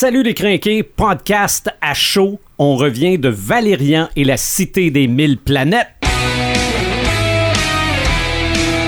Salut les crinqués, podcast à chaud. On revient de Valérian et la cité des mille planètes.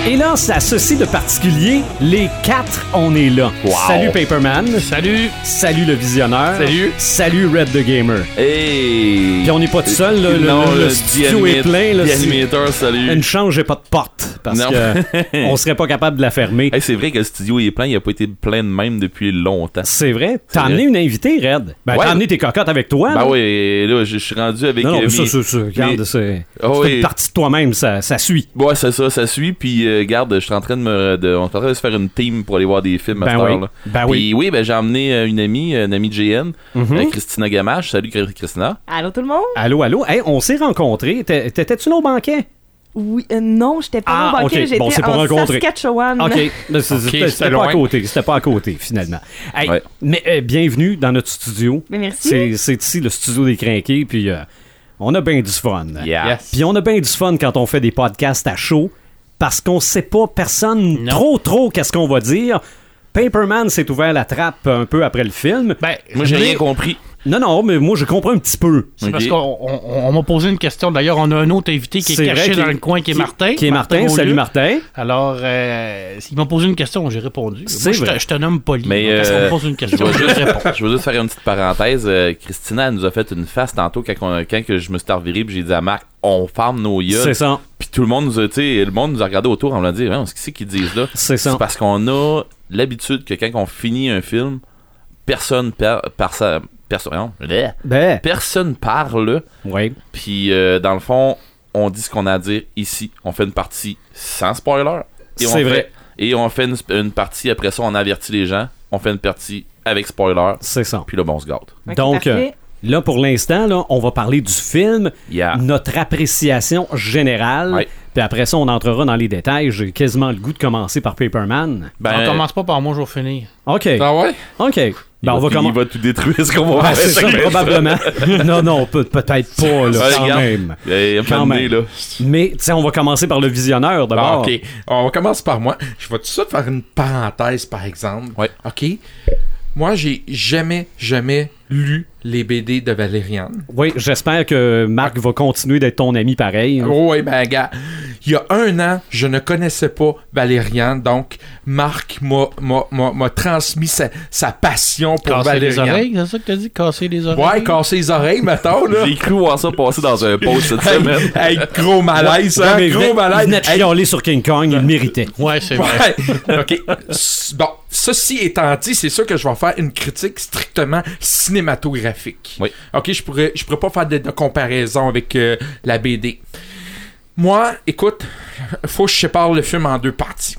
Et là, ça ceci de particulier, les quatre, on est là. Salut Paperman. Salut. Salut le visionneur. Salut. Salut Red the Gamer. Hey! Puis on n'est pas tout seul, là, le, non, le- le le studio est The plein. Là, animator, salut. Une chance, j'ai pas de porte parce Non. que on serait pas capable de la fermer. Hey, c'est vrai que le studio est plein, il a pas été plein de même depuis longtemps. C'est vrai. T'as amené une invitée, Red. Ben, Ouais. t'as amené tes cocottes avec toi. Bah là. oui, et là, je suis rendu avec. Non, non, euh, ça, ça, ça, regarde, mes- c'est Ah c'est oui. une partie de toi-même, ça, ça suit. Ouais, c'est ça, ça suit. Puis, euh, garde, je suis en train de me. De, on est en train de se faire une team pour aller voir des films à Ben cette oui. heure-là. Ben Puis oui. oui, ben, j'ai emmené euh, une amie, une amie de GN, Mhm. euh, Christina Gamache. Salut, Chr- Christina. Allô tout le monde? Allô, allô? Hey, on s'est rencontrés. T'é- T'étais-tu nos banquets? Oui, euh, non, j'étais pas Ah, au banquet, ok. j'étais Bon, c'est pour en rencontrer. Saskatchewan. OK. Là, c'est- Ok, C'était pas à côté. C'était pas à côté, finalement. Hey, Ouais. Mais euh, bienvenue dans notre studio. Mais merci. C'est c'est ici le studio des crinqués. Puis euh, on a bien du fun. Yeah. Yes. Puis on a bien du fun quand on fait des podcasts à chaud parce qu'on sait pas personne Non. trop trop qu'est-ce qu'on va dire. Paperman s'est ouvert la trappe un peu après le film. Ben, Moi, j'ai rien compris. Non, non, mais moi je comprends un petit peu. C'est parce qu'on on, on m'a posé une question. D'ailleurs, on a un autre invité qui est, C'est caché dans le coin, qui est Martin. Qui est Martin. Salut Martin. Alors, euh, il m'a posé une question, j'ai répondu. C'est Moi, je vrai. te, je te nomme poli. Mais, euh, on me pose une Je question, veux, je juste, réponds. je veux juste faire une petite parenthèse. Euh, Christina, elle nous a fait une face tantôt quand, on- quand que je me suis reviré puis j'ai dit à Marc, on ferme nos C'est yeux. ça. Puis tout le monde nous a, tu sais, le monde nous a regardé autour, on l'a dit, Hein, ce c'est qu'ils disent là? C'est ça. C'est parce qu'on a l'habitude que quand on finit un film, personne par, par sa, personne. Ben, parle. oui. Puis euh, dans le fond, on dit ce qu'on a à dire ici. On fait une partie sans spoiler. Et on C'est fait- vrai. Et on fait une, une partie après ça, on avertit les gens. On fait une partie avec spoiler. C'est ça. Puis là, bon, on se gâte. Ok, Donc, euh, là, pour l'instant, là, on va parler du film, Yeah. notre appréciation générale. Ouais. Puis après ça, on entrera dans les détails. J'ai quasiment le goût de commencer par Paperman. Ben, on commence pas par moi, je vais finir. OK. Ah ouais? OK. Ben, il, on va va, il va tout détruire ce qu'on va Ouais, c'est ça, faire. probablement. non, non, peut- peut-être pas, là, Ouais, quand regarde. même. Quand donné, même. là. Mais, tu sais, on va commencer par le visionneur Ah, d'abord. ok. On commence par moi. Je vais tout de suite faire une parenthèse, par exemple. Ouais. Ok? Moi, j'ai jamais, jamais lu les BD de Valériane. Oui, j'espère que Marc va continuer d'être ton ami pareil. Oh, ouais, ben, gars, il y a un an, je ne connaissais pas Valériane, donc Marc m'a- m'a m'a- m'a transmis sa, sa passion pour Casser les Valériane. oreilles, c'est ça que t'as dit? Casser les oreilles? Ouais, casser les oreilles, mettons. J'ai cru voir ça passer dans un post cette Hey, semaine. hey, gros malaise, Ouais, hein, mais gros venait- il malaise. venait de Hey, chialer sur King Kong, il le méritait. Ouais, c'est vrai. Ouais. OK. Bon, ceci étant dit, c'est sûr que je vais faire une critique strictement cinématographique. Oui. OK, je pourrais, je pourrais pas faire de, de comparaison avec euh, la BD. Moi, écoute, faut que je sépare le film en deux parties.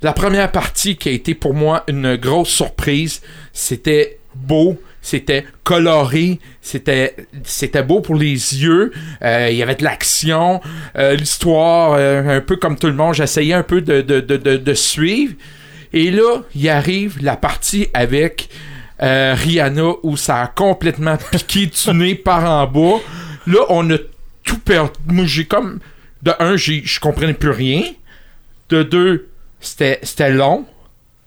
La première partie qui a été pour moi une grosse surprise, c'était beau, c'était coloré, c'était c'était beau pour les yeux, euh, il y avait de l'action, euh, l'histoire euh, un peu comme tout le monde, j'essayais un peu de, de, de, de, de suivre. Et là, il arrive la partie avec euh, Rihanna où ça a complètement piqué du nez par en bas. Là, on a tout perdu. Moi, j'ai comme. De un, je comprenais plus rien. De deux, c'était c'était long.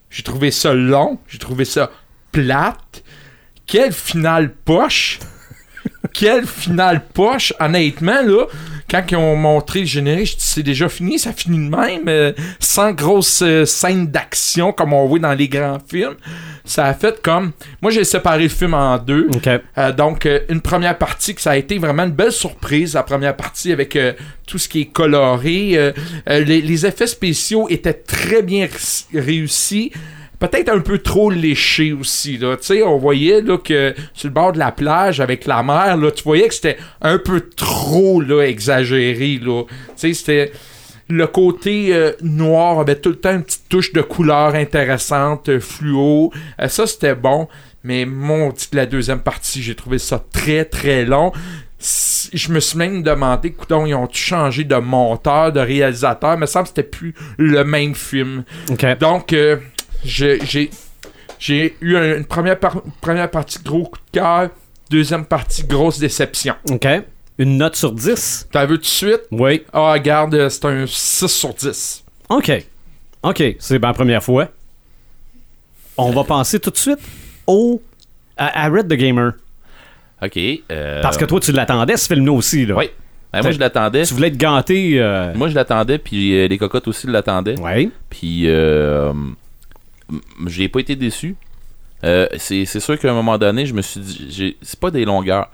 J'ai trouvé ça long. J'ai trouvé ça plate. Quelle finale poche! Quelle finale poche! Honnêtement, là, quand ils ont montré le générique, c'est déjà fini, ça finit de même, euh, sans grosse euh, scène d'action comme on voit dans les grands films. Ça a fait comme. Moi, j'ai séparé le film en deux. Euh, donc, euh, une première partie que ça a été vraiment une belle surprise, la première partie avec tout ce qui est coloré. les, les effets spéciaux étaient très bien réussi- réussis. Peut-être un peu trop léchés aussi. Là. Tu sais, on voyait là, que sur le bord de la plage avec la mer, là, tu voyais que c'était un peu trop là, exagéré. Là. Tu sais, c'était le côté euh, noir avait tout le temps une petite touche de couleur intéressante, euh, fluo. Euh, ça, c'était bon. Mais mon Dieu, la deuxième partie, j'ai trouvé ça très, très long. S- Je me suis même demandé, coudonc, ils ont changé de monteur, de réalisateur? Il me semble que c'était plus le même film. Donc, j'ai j'ai eu un- une première, par- première partie gros coup de cœur, deuxième partie grosse déception. OK. Une note sur 10? T'as vu tout de suite? Oui. Ah, regarde, euh, c'est un 6 sur 10. OK. OK. C'est ma première fois. On va passer tout de suite au À, à Red the Gamer. Ok. euh, Parce que toi, tu l'attendais, ce film-là aussi. Là. Oui. ben, moi, je l'attendais. Tu voulais te ganter. euh, Moi, je l'attendais, puis euh, les cocottes aussi l'attendaient. Ouais. Puis, euh, j'ai pas été déçu. Euh, c'est sûr qu'à un moment donné, je me suis dit, c'est pas des longueurs.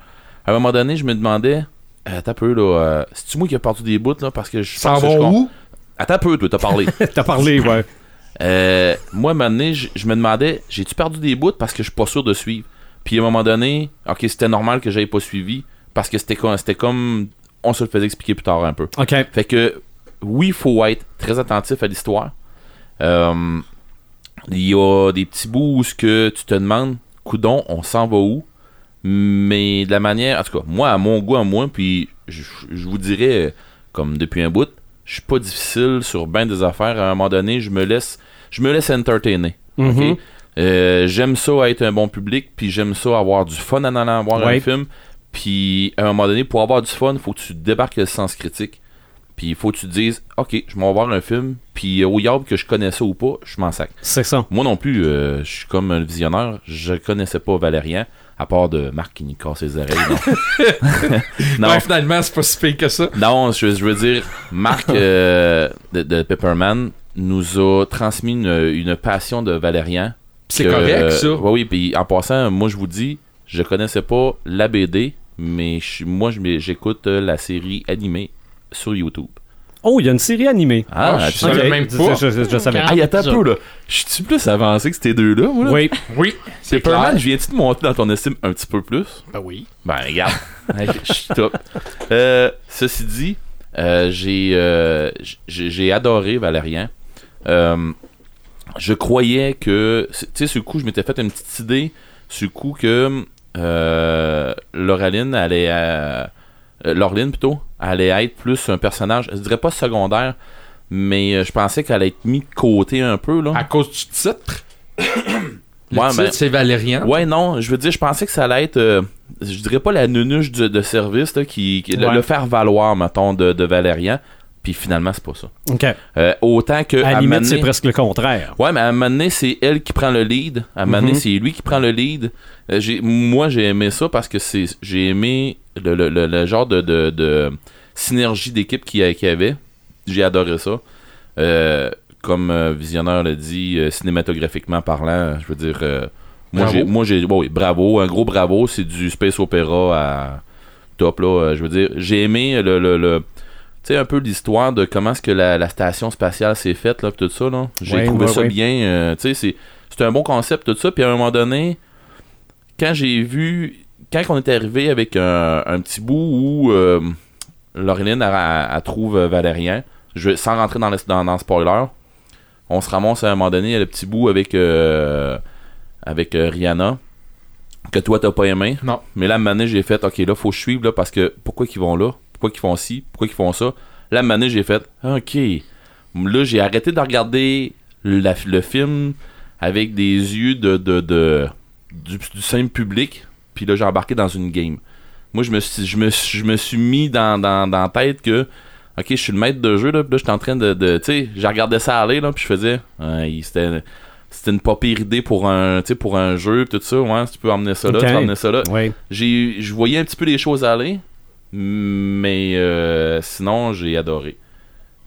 À un moment donné, je me demandais, euh, attends un peu, là, euh, c'est-tu moi qui ai perdu des bouts, là, parce que je pense que va je com- où? Attends un peu, toi, t'as parlé. T'as parlé, ouais. Euh, moi, à un moment donné, je, je me demandais, j'ai-tu perdu des bouts parce que je suis pas sûr de suivre? Puis à un moment donné, ok, c'était normal que j'aie pas suivi parce que c'était comme, c'était comme, on se le faisait expliquer plus tard un peu. OK. Fait que, oui, il faut être très attentif à l'histoire. Euh, Il y a des petits bouts où ce que tu te demandes, coudon, on s'en va où? Mais de la manière, en tout cas, moi, à mon goût, à moi, puis je, je vous dirais, comme depuis un bout, je suis pas difficile sur bien des affaires. À un moment donné, je me laisse, je me laisse entertainer. ok? Euh, j'aime ça être un bon public, puis j'aime ça avoir du fun en allant voir Ouais. un film. Puis à un moment donné, pour avoir du fun, faut que tu débarques le sens critique. Puis il faut que tu te dises, ok, je vais voir un film, puis euh, au yard que je connais ça ou pas, je m'en sac. C'est ça. Moi non plus, euh, je suis comme un visionnaire, je connaissais pas Valérien, à part de Marc qui nous casse les oreilles. Non, non, Ouais, finalement, c'est pas si pire que ça. non, je, je veux dire, Marc euh, de, de Pepperman nous a transmis une, une passion de Valérian. C'est correct, ça. euh, Oui, oui, puis en passant, moi je vous dis, je connaissais pas la BD, mais je moi j'écoute la série animée sur YouTube. Oh, il y a une série animée. Ah, Ah, je savais même Je- pas. Je, je- je savais. Ah, il y a un peu là. Je suis plus avancé que ces deux-là, moi. Là? Oui. Oui, c'est Pepperman, clair. je viens-tu de monter dans ton estime un petit peu plus? Ben oui. Ben, regarde. Je suis top. Euh, ceci dit, euh, j'ai euh, j'ai j'ai adoré Valérien. Euh, je croyais que. Tu sais, sur le coup, je m'étais fait une petite idée. Sur le coup, que euh, Laureline allait. euh, euh, Laureline, plutôt, allait être plus un personnage, je dirais pas secondaire, mais euh, je pensais qu'elle allait être mise de côté un peu. Là. À cause du titre? Le Ouais, titre, c'est Valérian. Ouais, non, je veux dire, je pensais que ça allait être, euh, je dirais pas la nunuche de, de service, là, qui, qui- le- Ouais. le, faire valoir, mettons, de, de Valérian. Puis finalement, c'est pas ça. OK. Euh, autant que. À la limite, c'est presque le contraire. Ouais, mais à un moment donné, c'est elle qui prend le lead. À un moment donné, Mhm. c'est lui qui prend le lead. Euh, j'ai- moi, j'ai aimé ça parce que c'est j'ai aimé le, le- le- le genre de, de- de synergie d'équipe qu'il y, avait. J'ai adoré ça. Euh, comme Visionneur l'a dit, cinématographiquement parlant, je veux dire, moi, j'ai, moi, j'ai, bon, oui, bravo, un gros bravo, c'est du space opéra à top là. Je veux dire, j'ai aimé le- tu sais un peu l'histoire de comment est-ce que la, la station spatiale s'est faite là, pis tout ça là. J'ai Ouais, trouvé ouais, ça ouais. bien. euh, tu sais, c'est, un bon concept tout ça. Puis à un moment donné, quand j'ai vu, quand on est arrivé avec un, un petit bout où euh, Laureline trouve euh, Valérien, je, sans rentrer dans le, dans, dans le spoiler, on se ramasse à un moment donné à le petit bout avec euh, avec Rihanna que toi t'as pas aimé. Non. Mais là, à un moment donné, j'ai fait, ok, là, faut que je suive, là, parce que pourquoi qu'ils vont là? Pourquoi qu'ils font ci? Pourquoi qu'ils font ça? Moment donné, j'ai fait, ok. Là, j'ai arrêté de regarder la- le film avec des yeux de, de, de- du, du simple public, puis là, j'ai embarqué dans une game. Moi, je me suis, je me, suis- je me suis mis dans, dans, dans la tête que, ok, je suis le maître de jeu, là, puis là, j'étais en train de, de tu sais, j'ai regardé ça aller, là, puis je faisais, c'était c'était une pas pire idée pour un, pour un jeu, tout ça, ouais, si tu peux emmener ça là, tu peux emmener ça là Oui. j'ai je voyais un petit peu les choses aller mais euh, sinon j'ai adoré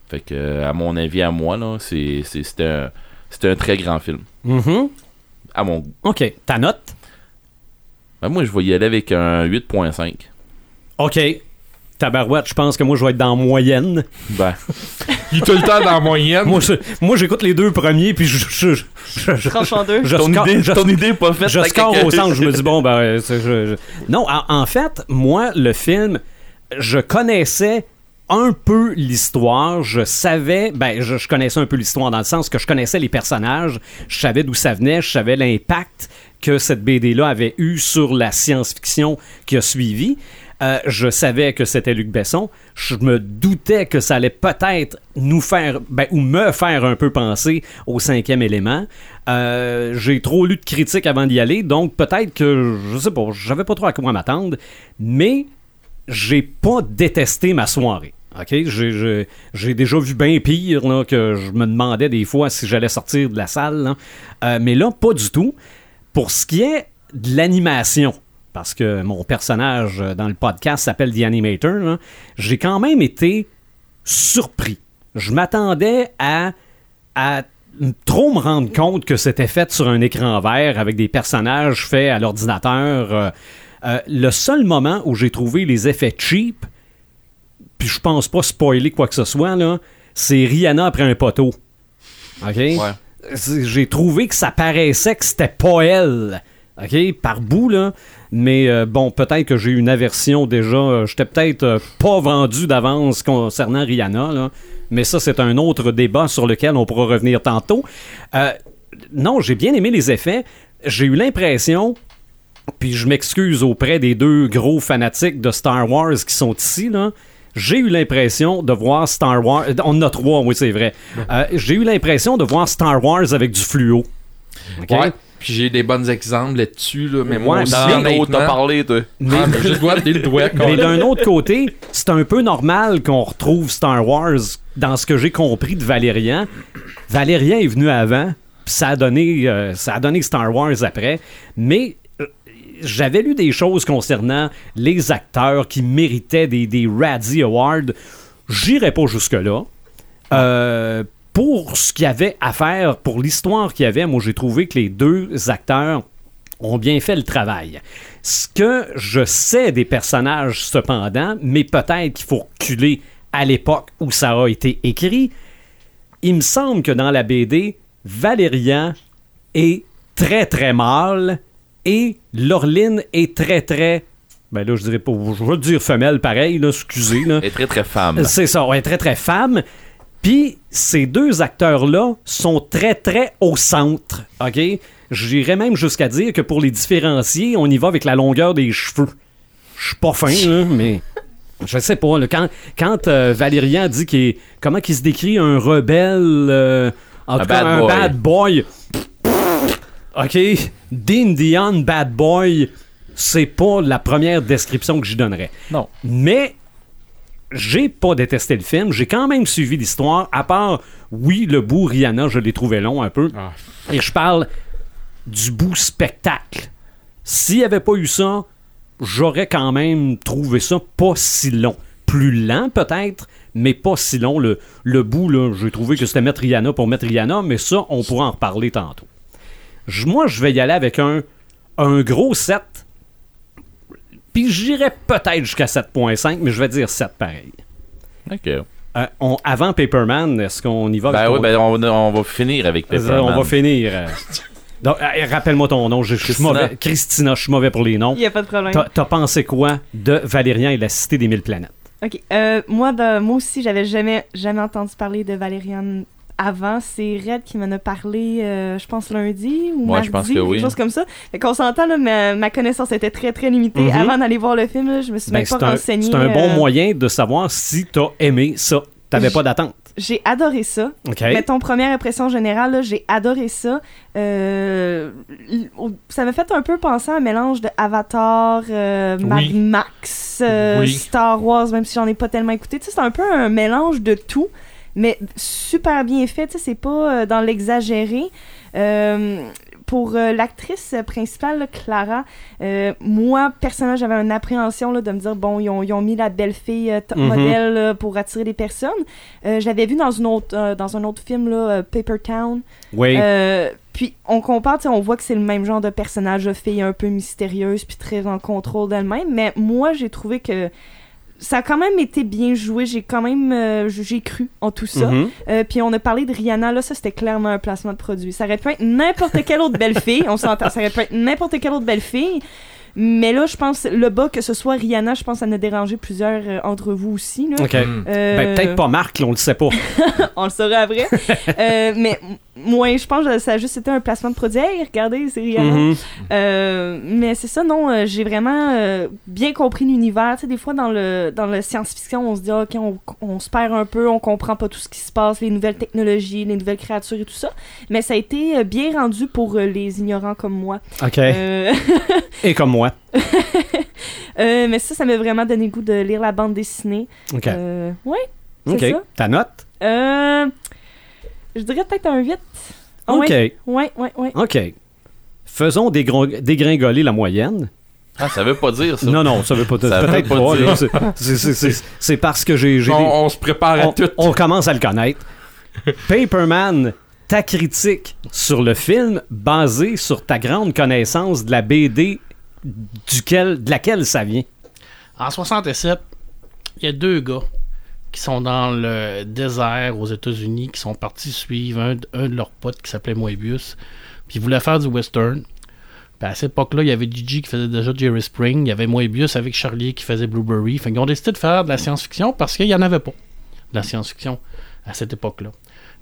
fait que à mon avis à moi là c'est c'est- c'était un c'était un très grand film Mhm. à mon goût OK. Ta note? Ben, moi je vais y aller avec un 8.5 OK. Tabarouette, je pense que moi, je vais être dans moyenne. ben Il est tout le temps dans la moyenne. Moi, je- moi, j'écoute les deux premiers, puis je, je, je, je- je- Tranche en deux. je ton score- idée je- ton idée est pas faite je t'as score quelqu'un- au centre. Je me dis, bon, ben, euh, c'est- je- je- Non, en, en fait, moi, le film, je connaissais un peu l'histoire. Je savais, ben, je, connaissais un peu l'histoire dans le sens que je connaissais les personnages. Je savais d'où ça venait. Je savais l'impact que cette BD-là avait eu sur la science-fiction qui a suivi. Euh, je savais que c'était Luc Besson. Je me doutais que ça allait peut-être nous faire, ben, ou me faire un peu penser au cinquième élément. Euh, j'ai trop lu de critiques avant d'y aller, donc peut-être que, je sais pas, j'avais pas trop à quoi m'attendre, mais j'ai pas détesté ma soirée. OK? J'ai- déjà vu bien pire, là, que je me demandais des fois si j'allais sortir de la salle. Euh, mais là, pas du tout. Pour ce qui est de l'animation, parce que mon personnage euh, dans le podcast s'appelle The Animator, j'ai quand même été surpris. Je m'attendais à, à trop me rendre compte que c'était fait sur un écran vert avec des personnages faits à l'ordinateur. Euh, euh, le seul moment où j'ai trouvé les effets cheap, puis je pense pas spoiler quoi que ce soit, là, c'est Rihanna après un poteau. OK? J'ai trouvé que ça paraissait que c'était pas elle. OK? Par bout, là. Mais euh, bon, peut-être que j'ai une aversion déjà. Euh, J'étais peut-être euh, pas vendu d'avance concernant Rihanna, là. Mais ça, c'est un autre débat sur lequel on pourra revenir tantôt. Non, j'ai bien aimé les effets. J'ai eu l'impression, puis je m'excuse auprès des deux gros fanatiques de Star Wars qui sont ici, là. J'ai eu l'impression de voir Star Wars. On en a trois, oui, c'est vrai. Euh, j'ai eu l'impression de voir Star Wars avec du fluo. Ouais. Puis j'ai des bons exemples là-dessus, là, mais moi Ouais, aussi, t'as parlé. Mais- Ah, mais le doigt. Mais d'un autre côté, c'est un peu normal qu'on retrouve Star Wars dans ce que j'ai compris de Valérian. Valérian est venu avant, puis ça a donné, euh, ça a donné Star Wars après. Mais j'avais lu des choses concernant les acteurs qui méritaient des, des Razzie Awards. J'irai pas jusque-là. Euh, pour ce qu'il y avait à faire, pour l'histoire qu'il y avait, moi j'ai trouvé que les deux acteurs ont bien fait le travail. Ce que je sais des personnages, cependant, mais peut-être qu'il faut reculer à l'époque où ça a été écrit, il me semble que dans la BD, Valérian est très très mâle et Laureline est très très. Ben là, je dirais pas. Je veux dire femelle pareil, là, excusez. Là. Elle est très très femme. C'est ça, ouais, très très femme. Puis ces deux acteurs-là sont très très au centre, ok? J'irais même jusqu'à dire que pour les différencier, on y va avec la longueur des cheveux. Je suis pas fin, là, mais je sais pas. là, quand quand euh, Valérian dit qu'il est, comment qu'il se décrit un rebelle, euh, en Un tout cas bad un boy. bad boy. Ok, d'Indian bad boy, c'est pas la première description que j'y donnerais. Non. Mais j'ai pas détesté le film. J'ai quand même suivi l'histoire. À part, oui, le bout Rihanna, je l'ai trouvé long un peu. Ah. Et je parle du bout spectacle. S'il n'y avait pas eu ça, j'aurais quand même trouvé ça pas si long. Plus lent peut-être, mais pas si long. Le, le bout, là, j'ai trouvé que c'était mettre Rihanna pour mettre Rihanna, mais ça, on pourra en reparler tantôt. Moi, je vais y aller avec un, un gros 7. Puis j'irais peut-être jusqu'à 7.5, mais je vais dire 7 pareil. Ok. Euh, on- avant Paperman, est-ce qu'on y va? Ben oui, ben on, on va finir avec Euh, Pepperman. on va finir. euh. Donc, rappelle-moi ton nom. Je suis mauvais. Christina, je suis mauvais pour les noms. Il n'y a pas de problème. T'as t'as pensé quoi de Valérian et la Cité des Mille Planètes? Ok. Euh, moi, de- moi aussi, j'avais jamais, jamais entendu parler de Valériane avant. C'est Red qui m'en a parlé, euh, je pense, lundi ou Ouais, mardi, je pense que quelque oui. chose comme ça. Fait qu'on s'entend, là, ma, ma connaissance était très, très limitée. Mhm. Avant d'aller voir le film, là, je me suis Ben, même pas renseignée. c'est un bon euh, moyen de savoir si t'as aimé ça. T'avais pas d'attente. J'ai adoré ça. OK? Mettons, première impression générale, là, j'ai adoré ça. Euh, ça m'a fait un peu penser à un mélange de Avatar, euh, Mad Oui. Max, euh, Oui. Star Wars, même si j'en ai pas tellement écouté. Tu sais, c'est un peu un mélange de tout, mais super bien fait. Tu sais, c'est pas euh, dans l'exagéré. Euh, pour euh, l'actrice principale, là, Clara, euh, moi, personnellement, j'avais une appréhension là, de me dire, bon, ils ont, ils ont mis la belle fille euh, top Mhm. modèle pour attirer des personnes. Je l'avais vu dans, une autre, dans un autre film, là, Paper Town. Oui. Puis on compare, on voit que c'est le même genre de personnage, de fille un peu mystérieuse, puis très en contrôle d'elle-même. Mais moi, j'ai trouvé que ça a quand même été bien joué. J'ai quand même, euh, j'ai cru en tout ça. Mhm. Euh, puis on a parlé de Rihanna, là, ça c'était clairement un placement de produit. Ça aurait pu être n'importe quelle autre belle fille, on s'entend, ça aurait pu être n'importe quelle autre belle fille. Mais là, je pense, le bas, que ce soit Rihanna, je pense que ça en a dérangé plusieurs euh, entre vous aussi. Là. OK. Hmm. Euh, Ben, peut-être pas Marc, là, on le sait pas. on le saura après. Euh, mais moi, je pense que ça a juste été un placement de produit. Hey, regardez, c'est Rihanna. Mhm. Euh, mais c'est ça, non, euh, j'ai vraiment euh, bien compris l'univers. Tu sais, des fois, dans le, dans le science-fiction, on se dit, OK, on, on se perd un peu, on comprend pas tout ce qui se passe, les nouvelles technologies, les nouvelles créatures et tout ça. Mais ça a été euh, bien rendu pour euh, les ignorants comme moi. OK. Euh, Et comme moi. euh, mais ça, ça m'a vraiment donné le goût de lire la bande dessinée. OK. Euh, OK. ça. Ta note? Euh, je dirais peut-être un 8. Ah OK. Ouais, ouais, ouais, ouais. OK. faisons dégringoler la moyenne. Ah, ça veut pas dire ça. Non, non, ça veut pas Ça veut peut-être pas dire. C'est- parce que j'ai On, on se prépare à on, tout. on commence à le connaître. Paperman, ta critique sur le film basée sur ta grande connaissance de la BD duquel, de laquelle ça vient? En 67, il y a deux gars qui sont dans le désert aux États-Unis, qui sont partis suivre un, de- leurs potes qui s'appelait Moebius, puis ils voulaient faire du western. Puis à cette époque-là, il y avait Gigi qui faisait déjà Jerry Spring, il y avait Moebius avec Charlie qui faisait Blueberry. Fait qu'ils ont décidé de faire de la science-fiction parce qu'il n'y en avait pas de la science-fiction à cette époque-là.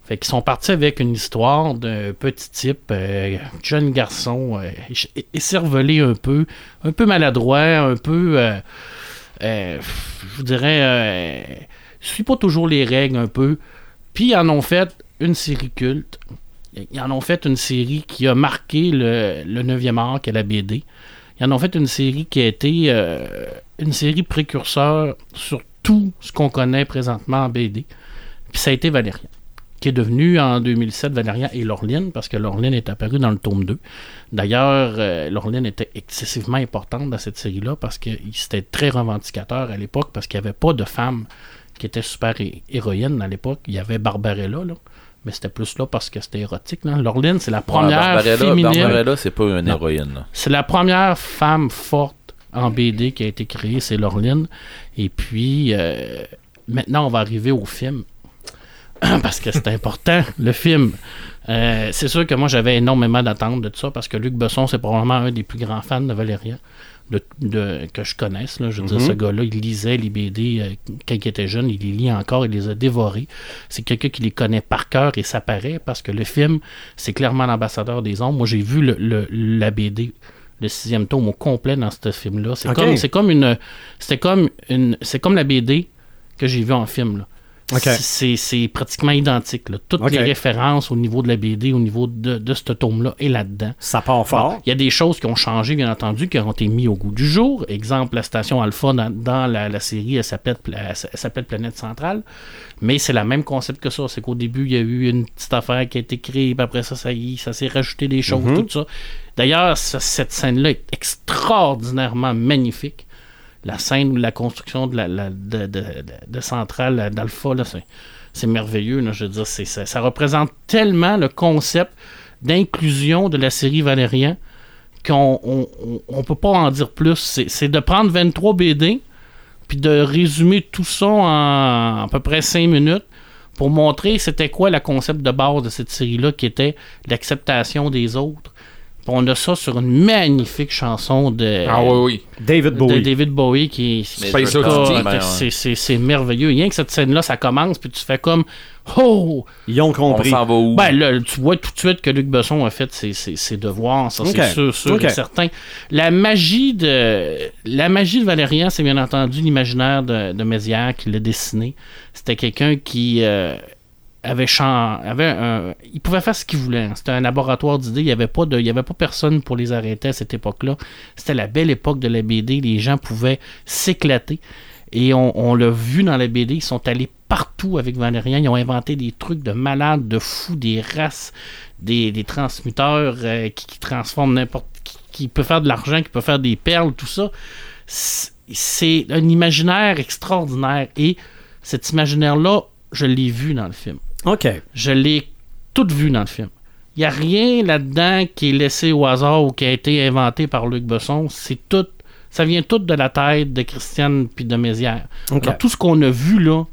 Fait qu'ils sont partis avec une histoire d'un petit type, euh, jeune garçon, euh, écervelé un peu, un peu maladroit, un peu, euh, euh, je vous dirais, euh, suit pas toujours les règles un peu. Puis ils en ont fait une série culte. Ils en ont fait une série qui a marqué le, le 9e art, qui est la BD. Ils en ont fait une série qui a été une série précurseur sur tout ce qu'on connaît présentement en BD. Puis ça a été Valérian, qui est devenu en 2007 Valérian et Laureline, parce que Laureline est apparue dans le tome 2. D'ailleurs, euh, Laureline était excessivement importante dans cette série-là, parce que c'était très revendicateur à l'époque, parce qu'il n'y avait pas de femme qui était super hé- héroïne à l'époque. Il y avait Barbarella, là. Mais c'était plus là parce que c'était érotique. Laureline, c'est la Ouais, première Barbarella, féminine. Barbarella, c'est pas une Non. héroïne. C'est la première femme forte en BD qui a été créée, c'est Laureline. Et puis, euh, maintenant, on va arriver au film. parce que c'est important, le film. Euh, c'est sûr que moi, j'avais énormément d'attentes de ça parce que Luc Besson, c'est probablement un des plus grands fans de Valérian de, de- que je connaisse. Là. Je veux dire, Mhm. ce gars-là, il lisait les BD euh, quand il était jeune, il les lit encore, il les a dévorés. C'est quelqu'un qui les connaît par cœur et ça paraît parce que le film, c'est clairement l'ambassadeur des ombres. Moi, j'ai vu le, le- la BD, le sixième tome au complet dans ce film-là. C'est comme, c'est comme une, c'était comme une, c'est comme la BD que j'ai vue en film. Là. C'est- pratiquement identique. là. Toutes les références au niveau de la BD, au niveau de, de ce tome-là, est là-dedans. Ça part fort. Il y a des choses qui ont changé, bien entendu, qui ont été mis au goût du jour. Exemple, la station Alpha dans, dans la, la série, elle s'appelle, elle s'appelle Planète Centrale. Mais c'est le même concept que ça. C'est qu'au début, il y a eu une petite affaire qui a été créée, puis après ça, ça, ça s'est rajouté des choses, Mhm. tout ça. D'ailleurs, cette scène-là est extraordinairement magnifique. La scène ou la construction de la, centrale d'Alpha, là, c'est, merveilleux. je ça, représente tellement le concept d'inclusion de la série Valérian qu'on on, on- on peut pas en dire plus. C'est, c'est de prendre 23 BD puis de résumer tout ça en à peu près 5 minutes pour montrer c'était quoi le concept de base de cette série-là qui était l'acceptation des autres. Puis on a ça sur une magnifique chanson de, Ah oui, oui. David de Bowie. David Bowie qui. Ben, c'est- c'est c'est merveilleux. Rien que cette scène-là, ça commence, puis tu fais comme Oh! Ils ont On compris. s'en va où? Ben là, tu vois tout de suite que Luc Besson a fait ses, ses- ses devoirs, ça c'est sûr, sûr et certain. La magie de la magie de Valérian, c'est bien entendu l'imaginaire de, de Mézières qui l'a dessiné. C'était quelqu'un qui euh, avait, avait un, il pouvait faire ce qu'il voulait. hein. C'était un laboratoire d'idées. Il n'y avait pas de, il y avait pas personne pour les arrêter à cette époque-là. C'était la belle époque de la BD. Les gens pouvaient s'éclater. Et on, on l'a vu dans la BD, ils sont allés partout avec Valérian. Ils ont inventé des trucs de malades, de fous, des races, des, des transmuteurs euh, qui, qui transforment n'importe qui, peut faire de l'argent, qui peut faire des perles, tout ça. C'est un imaginaire extraordinaire. Et cet imaginaire-là, je l'ai vu dans le film. OK. Je l'ai tout vu dans le film. Il n'y a rien là-dedans qui est laissé au hasard ou qui a été inventé par Luc Besson. C'est tout. Ça vient tout de la tête de Christiane puis de Mézières. Alors, tout ce qu'on a vu là,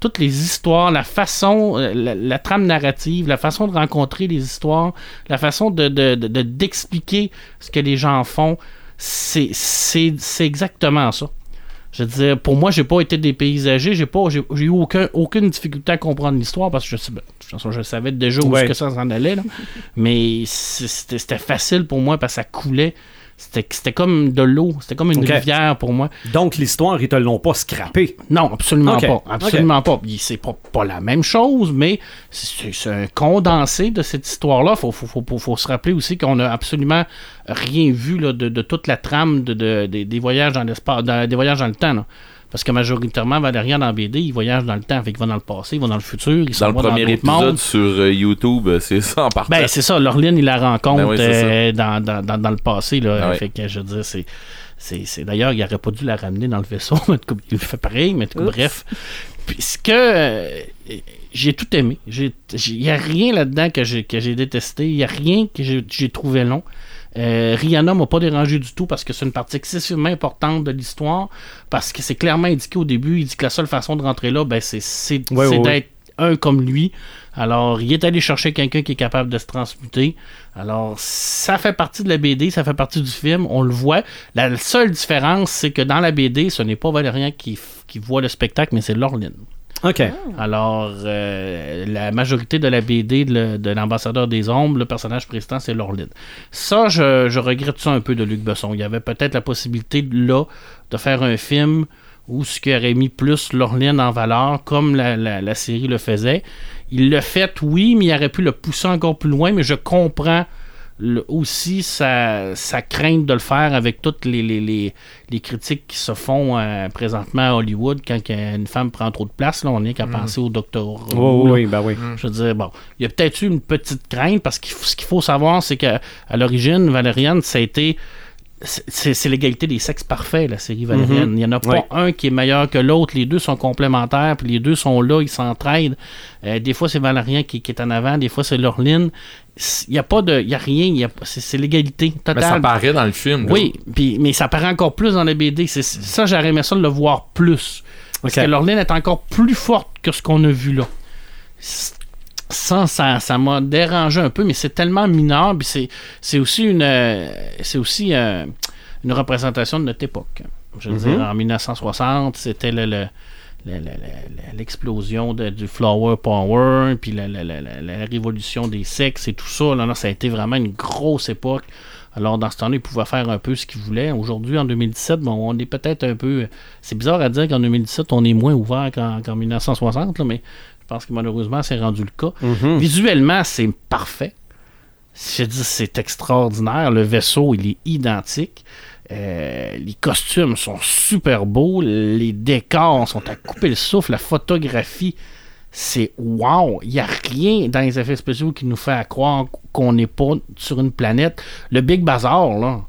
toutes les histoires, la façon, euh, la, la trame narrative, la façon de rencontrer les histoires, la façon de, de- de- de- d'expliquer ce que les gens font, c'est, c'est, c'est exactement ça. Je veux dire, pour moi, j'ai pas été dépaysagé, j'ai pas, j'ai, eu aucun, aucune difficulté à comprendre l'histoire parce que je, ben, de toute façon, je savais déjà où Ouais. est-ce que ça s'en allait, là. mais c'était facile pour moi parce que ça coulait. C'était, c'était comme de l'eau, c'était comme une rivière pour moi. Donc, l'histoire, ils te l'ont pas scrappé? Non, absolument pas. Absolument pas. C'est pas, pas la même chose, mais c'est un condensé de cette histoire-là. Faut, faut, faut, faut- faut se rappeler aussi qu'on a absolument rien vu là, de, de toute la trame de, de- des- voyages dans l'espace, des voyages dans le temps. là. Parce que majoritairement, Valérian dans BD, il voyage dans le temps. Fait qu'il va dans le passé, il va dans le futur, il Dans le premier épisode mondes. sur euh, YouTube, euh, c'est ça en partant. Ben, c'est ça, Laureline, il la rencontre Ben oui, euh, dans, dans, dans, dans le passé. Là. Ah. Fait que je veux dire, c'est. c'est, c'est- D'ailleurs, il aurait pas dû la ramener dans le vaisseau. il fait pareil, mais Oups. bref. Puis ce que. euh, j'ai tout aimé. Il n'y a rien là-dedans que j'ai, que j'ai détesté. Il n'y a rien que j'ai, j'ai trouvé long. Euh, Rihanna m'a pas dérangé du tout parce que c'est une partie excessivement importante de l'histoire. Parce que c'est clairement indiqué au début. Il dit que la seule façon de rentrer là, ben, c'est, Ouais, ouais, d'être un comme lui. Alors, il est allé chercher quelqu'un qui est capable de se transmuter. Alors, ça fait partie de la BD, ça fait partie du film, on le voit. La seule différence, c'est que dans la BD, ce n'est pas Valérien qui, f- qui voit le spectacle, mais c'est Laureline. OK. Alors, euh, la majorité de la BD de, le- de l'ambassadeur des ombres, le personnage président, c'est Laureline. Ça, je, je regrette ça un peu de Luc Besson. Il y avait peut-être la possibilité, là, de faire un film où ce qui aurait mis plus Laureline en valeur, comme la, la- la série le faisait. Il l'a fait, oui, mais il aurait pu le pousser encore plus loin, mais je comprends le- aussi sa, sa crainte de le faire avec toutes les, les, les, les critiques qui se font euh, présentement à Hollywood quand une femme prend trop de place. Là, on n'est qu'à penser au docteur. Oui, oui, oui, ben oui. Je veux dire, bon, il y a peut-être eu une petite crainte parce que ce qu'il faut savoir, c'est qu'à à l'origine, Valériane, ça a été. C'est l'égalité des sexes parfaits, la série Valériane. Il n'y en a pas Ouais. un qui est meilleur que l'autre. Les deux sont complémentaires, puis les deux sont là, ils s'entraident. Euh, des fois, c'est Valérian qui, qui est en avant, des fois, c'est Laureline. Il n'y a pas de. Il y a rien. y a C'est l'égalité Mais totale. ça paraît dans le film. là. Oui, puis, mais ça paraît encore plus dans les BD. Ça, j'aurais aimé ça de le voir plus. Parce Ok. que Laureline est encore plus forte que ce qu'on a vu là. Ça, ça, ça m'a dérangé un peu, mais c'est tellement mineur. Puis c'est, c'est aussi une, euh, c'est aussi euh, une représentation de notre époque. Je veux Mhm. dire, en 1960, c'était le, le- le- le- le- l'explosion de- du flower power, puis la, la- la- révolution des sexes et tout ça. Là, là, ça a été vraiment une grosse époque. Alors, dans ce temps-là, ils pouvaient faire un peu ce qu'ils voulaient. Aujourd'hui, en 2017, bon, on est peut-être un peu. C'est bizarre à dire qu'en 2017, on est moins ouvert qu'en, qu'en 1960, là, mais pense que malheureusement, c'est rendu le cas. Mhm. Visuellement, c'est parfait. Je dis, c'est extraordinaire. Le vaisseau, il est identique. Euh, les costumes sont super beaux. Les décors sont à couper le souffle. La photographie, c'est wow. Il n'y a rien dans les effets spéciaux qui nous fait croire qu'on n'est pas sur une planète. Le Big Bazar, là,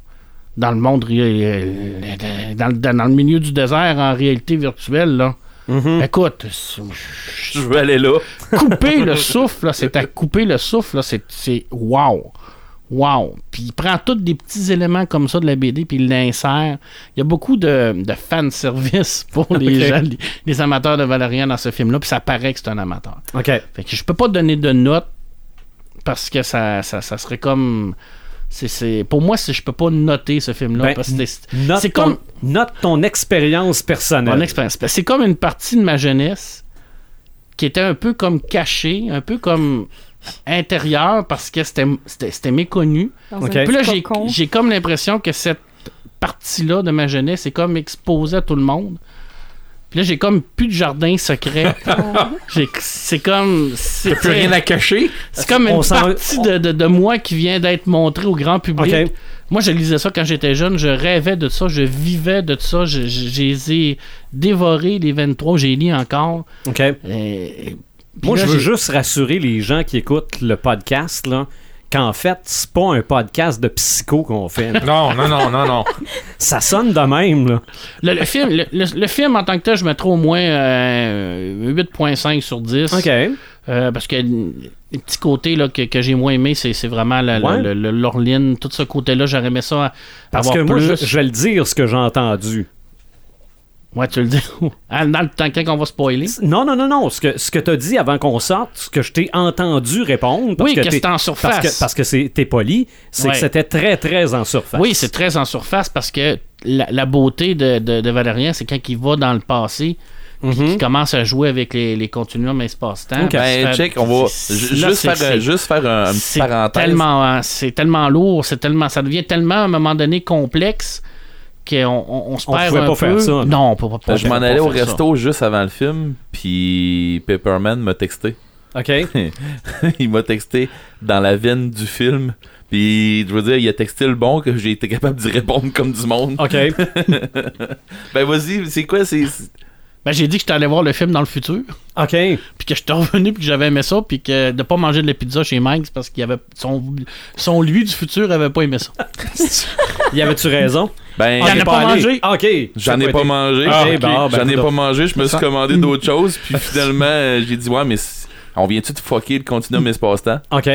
dans le monde, euh, dans, le- dans le milieu du désert, en réalité virtuelle, là. Mhm. Écoute, Je veux aller là. couper le souffle, là, c'est à couper le souffle, là, c'est, c'est wow. Wow. Puis il prend tous des petits éléments comme ça de la BD, puis il l'insère. Il y a beaucoup de, de fanservice pour les gens, les, les amateurs de Valérian dans ce film-là, puis ça paraît que c'est un amateur. OK. Fait que je peux pas donner de note parce que ça, ça, ça serait comme. C'est, c'est- pour moi, c'est, je peux pas noter ce film-là. Ben, parce que c'est, Note, c'est ton, comme note ton expérience personnelle. mon expérience. C'est comme une partie de ma jeunesse qui était un peu comme cachée, un peu comme intérieure parce que c'était, c'était, c'était méconnu. Dans Ok. un Puis là, j'ai comme l'impression que cette partie-là de ma jeunesse est comme exposée à tout le monde. Puis là, j'ai comme plus de jardin secret. J'ai- c'est comme. C'est, Plus rien à cacher? c'est comme On une partie de, de- de moi qui vient d'être montrée au grand public. Moi, je lisais ça quand j'étais jeune, je rêvais de ça, je vivais de ça, je, je- je les ai dévorés, les 23, j'ai lu encore. OK. Moi, là, je veux j'ai- juste rassurer les gens qui écoutent le podcast, là, qu'en fait, c'est pas un podcast de psycho qu'on fait. là. Non, non, non, non, non. Ça sonne de même, là. Le, le film, le, le- le film, en tant que tel, je mettrais au moins euh, 8.5 sur 10. OK. Euh, parce que les petits côtés là, que, que j'ai moins aimé, c'est c'est vraiment la- la- Ouais. le- le- l'Orline, tout ce côté-là, j'aurais aimé ça Parce avoir que moi, plus. je, je vais le dire, ce que j'ai entendu. Ouais, tu le dis. Ah, Dans le temps, quand on va spoiler? Non, non, non, non. Ce que, ce que tu as dit avant qu'on sorte, ce que je t'ai entendu répondre. Parce Oui, que que c'est en surface. Parce que, parce que c'est- t'es poli, c'est Ouais. que c'était très, très en surface. Oui, c'est très en surface parce que la, la beauté de, de, de Valérien, c'est quand il va dans le passé, puis Mhm. qu'il commence à jouer avec les, les continuums espace-temps. Ok. Puis Ben, check, on va juste, faire, juste faire un, un petit c'est parenthèse. tellement, c'est tellement lourd, c'est tellement, ça devient tellement à un moment donné complexe qu'on on, on se On perd pouvait un pas peu. faire ça, non. On peut pas. Je m'en allais au ça. resto juste avant le film, puis Pepperman m'a texté. OK. il m'a texté dans la veine du film. Puis, je veux dire, il a texté le bon que j'ai été capable d'y répondre comme du monde. OK. Ben, vas-y, c'est quoi? C'est. Ben, j'ai dit que j'étais allé voir le film dans le futur, OK. puis que j'étais revenu, puis que j'avais aimé ça, puis que de pas manger de la pizza chez Mike, c'est parce qu'il y avait son, son lui du futur avait pas aimé ça. Y avait-tu raison? Ben, Il y en Ok, a pas mangé. OK. J'en ai pas mangé. Ah, ben, J'en ai coudonc. pas mangé. Je me suis commandé d'autres choses. Puis finalement, j'ai dit, ouais, mais on vient-tu de fucker le continuum espace-temps? OK.